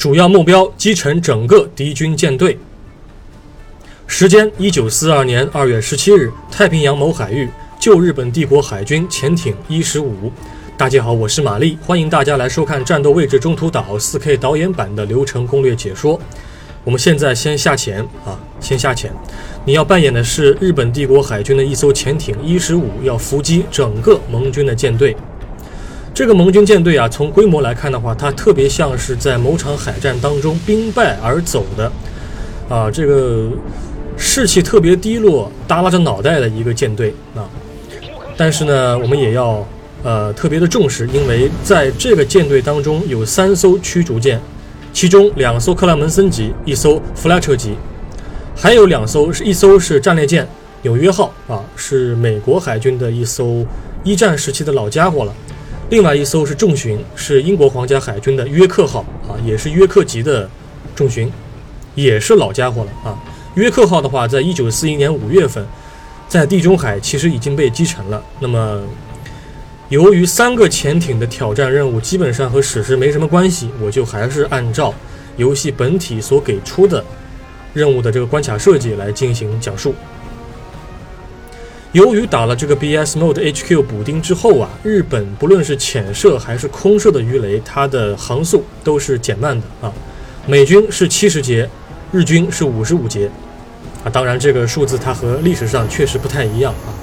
主要目标击沉整个敌军舰队。时间：一九四二年二月十七日，太平洋某海域，旧日本帝国海军潜艇一十五。大家好，我是玛丽，欢迎大家来收看《战斗位置中途岛》4K 导演版的流程攻略解说。我们现在先下潜啊，先下潜。你要扮演的是日本帝国海军的一艘潜艇一十五，要伏击整个盟军的舰队。这个盟军舰队啊，从规模来看的话，它特别像是在某场海战当中兵败而走的啊，这个士气特别低落、耷拉着脑袋的一个舰队啊。但是呢，我们也要。呃，特别的重视，因为在这个舰队当中有三艘驱逐舰，其中两艘克拉门森级，一艘弗莱彻级，还有两艘是一艘是战列舰纽约号啊，是美国海军的一艘一战时期的老家伙了。另外一艘是重巡，是英国皇家海军的约克号啊，也是约克级的重巡，也是老家伙了啊。约克号的话，在一九四一年五月份，在地中海其实已经被击沉了。那么。由于三个潜艇的挑战任务基本上和史实没什么关系，我就还是按照游戏本体所给出的任务的这个关卡设计来进行讲述。由于打了这个 BS Mode HQ 补丁之后啊，日本不论是潜射还是空射的鱼雷，它的航速都是减慢的啊。美军是七十节，日军是五十五节啊。当然，这个数字它和历史上确实不太一样啊。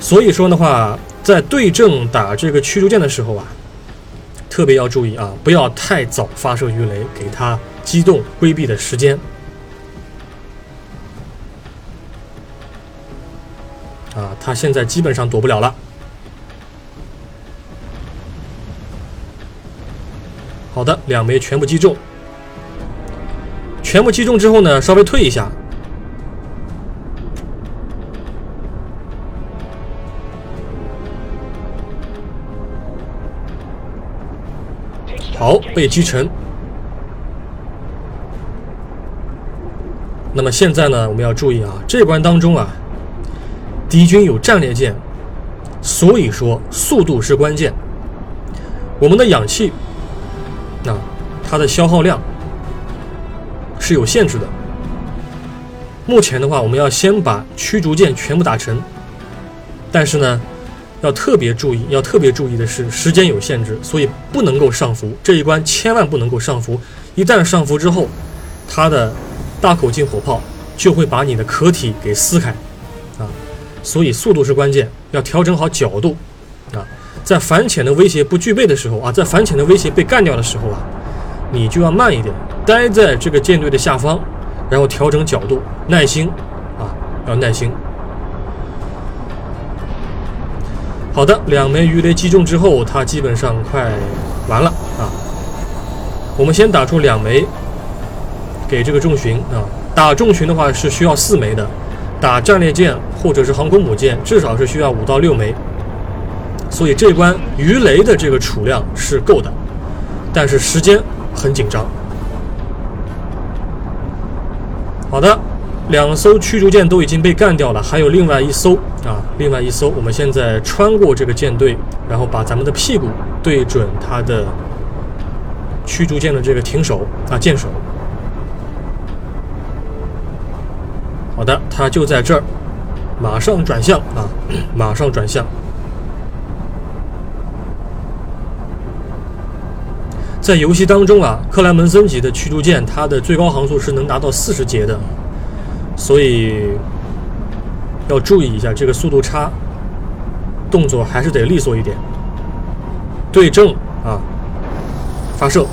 所以说的话。在对阵打这个驱逐舰的时候啊，特别要注意啊，不要太早发射鱼雷，给它机动规避的时间。啊，他现在基本上躲不了了。好的，两枚全部击中，全部击中之后呢，稍微退一下。好，被击沉。那么现在呢？我们要注意啊，这关当中啊，敌军有战列舰，所以说速度是关键。我们的氧气，啊，它的消耗量是有限制的。目前的话，我们要先把驱逐舰全部打沉，但是呢。要特别注意，要特别注意的是时间有限制，所以不能够上浮。这一关千万不能够上浮，一旦上浮之后，它的大口径火炮就会把你的壳体给撕开，所以速度是关键，要调整好角度，啊，在反潜的威胁不具备的时候啊，在反潜的威胁被干掉的时候啊，你就要慢一点，待在这个舰队的下方，然后调整角度，耐心，啊，要耐心。好的，两枚鱼雷击中之后，它基本上快完了啊。我们先打出两枚给这个重巡啊。打重巡的话是需要四枚的，打战列舰或者是航空母舰至少是需要五到六枚。所以这关鱼雷的这个储量是够的，但是时间很紧张。好的。两艘驱逐舰都已经被干掉了，还有另外一艘啊，另外一艘。我们现在穿过这个舰队，然后把咱们的屁股对准它的驱逐舰的这个艇手啊，舰首。好的，它就在这儿，马上转向啊，马上转向。在游戏当中啊，克莱门森级的驱逐舰，它的最高航速是能达到四十节的。所以要注意一下这个速度差，动作还是得利索一点。对正啊，发射，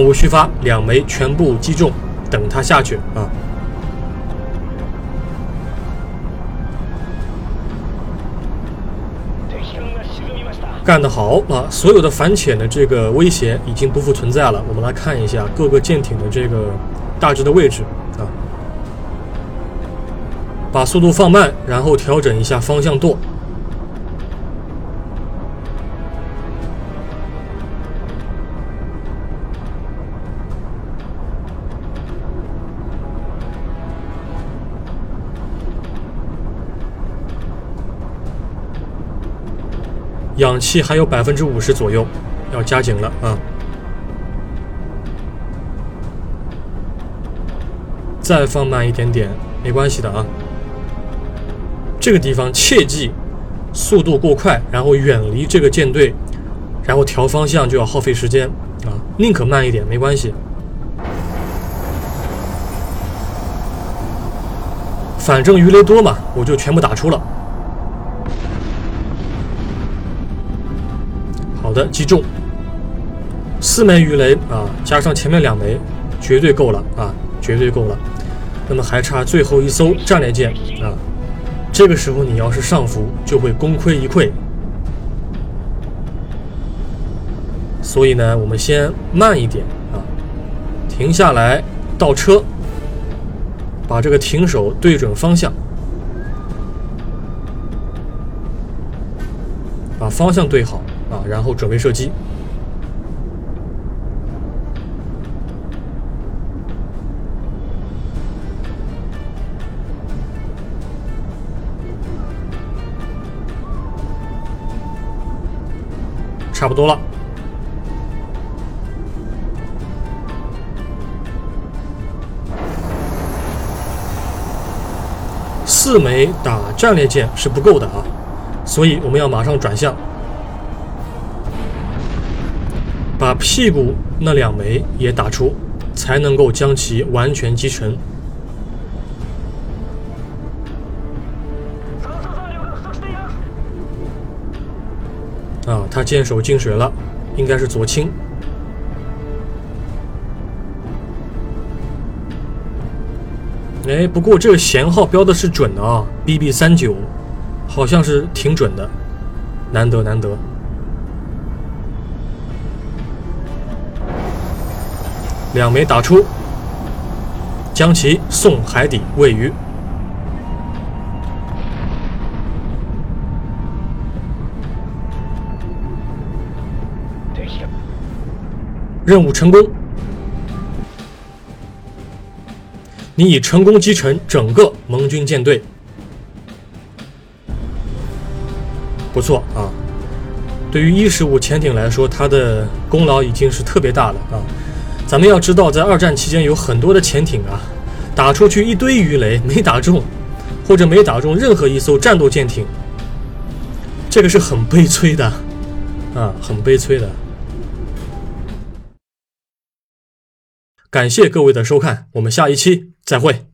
弹无虚发，两枚全部击中，等他下去啊。干得好啊！所有的反潜的这个威胁已经不复存在了。我们来看一下各个舰艇的这个大致的位置啊，把速度放慢，然后调整一下方向舵。氧气还有百分之五十左右，要加紧了啊！再放慢一点点，没关系的啊。这个地方切记速度过快，然后远离这个舰队，然后调方向就要耗费时间啊，宁可慢一点，没关系。反正鱼雷多嘛，我就全部打出了。好的，击中四枚鱼雷啊，加上前面两枚，绝对够了啊，绝对够了。那么还差最后一艘战列舰啊，这个时候你要是上浮，就会功亏一篑。所以呢，我们先慢一点啊，停下来倒车，把这个停手对准方向，把方向对好。啊，然后准备射击，差不多了。四枚打战列舰是不够的啊，所以我们要马上转向。把屁股那两枚也打出，才能够将其完全击沉。啊，他箭手进水了，应该是左倾。哎，不过这个舷号标的是准的啊，BB 三九，好像是挺准的，难得难得。两枚打出，将其送海底喂鱼。任务成功，你已成功击沉整个盟军舰队，不错啊！对于一十五潜艇来说，它的功劳已经是特别大了啊！咱们要知道，在二战期间有很多的潜艇啊，打出去一堆鱼雷没打中，或者没打中任何一艘战斗舰艇，这个是很悲催的，啊，很悲催的。感谢各位的收看，我们下一期再会。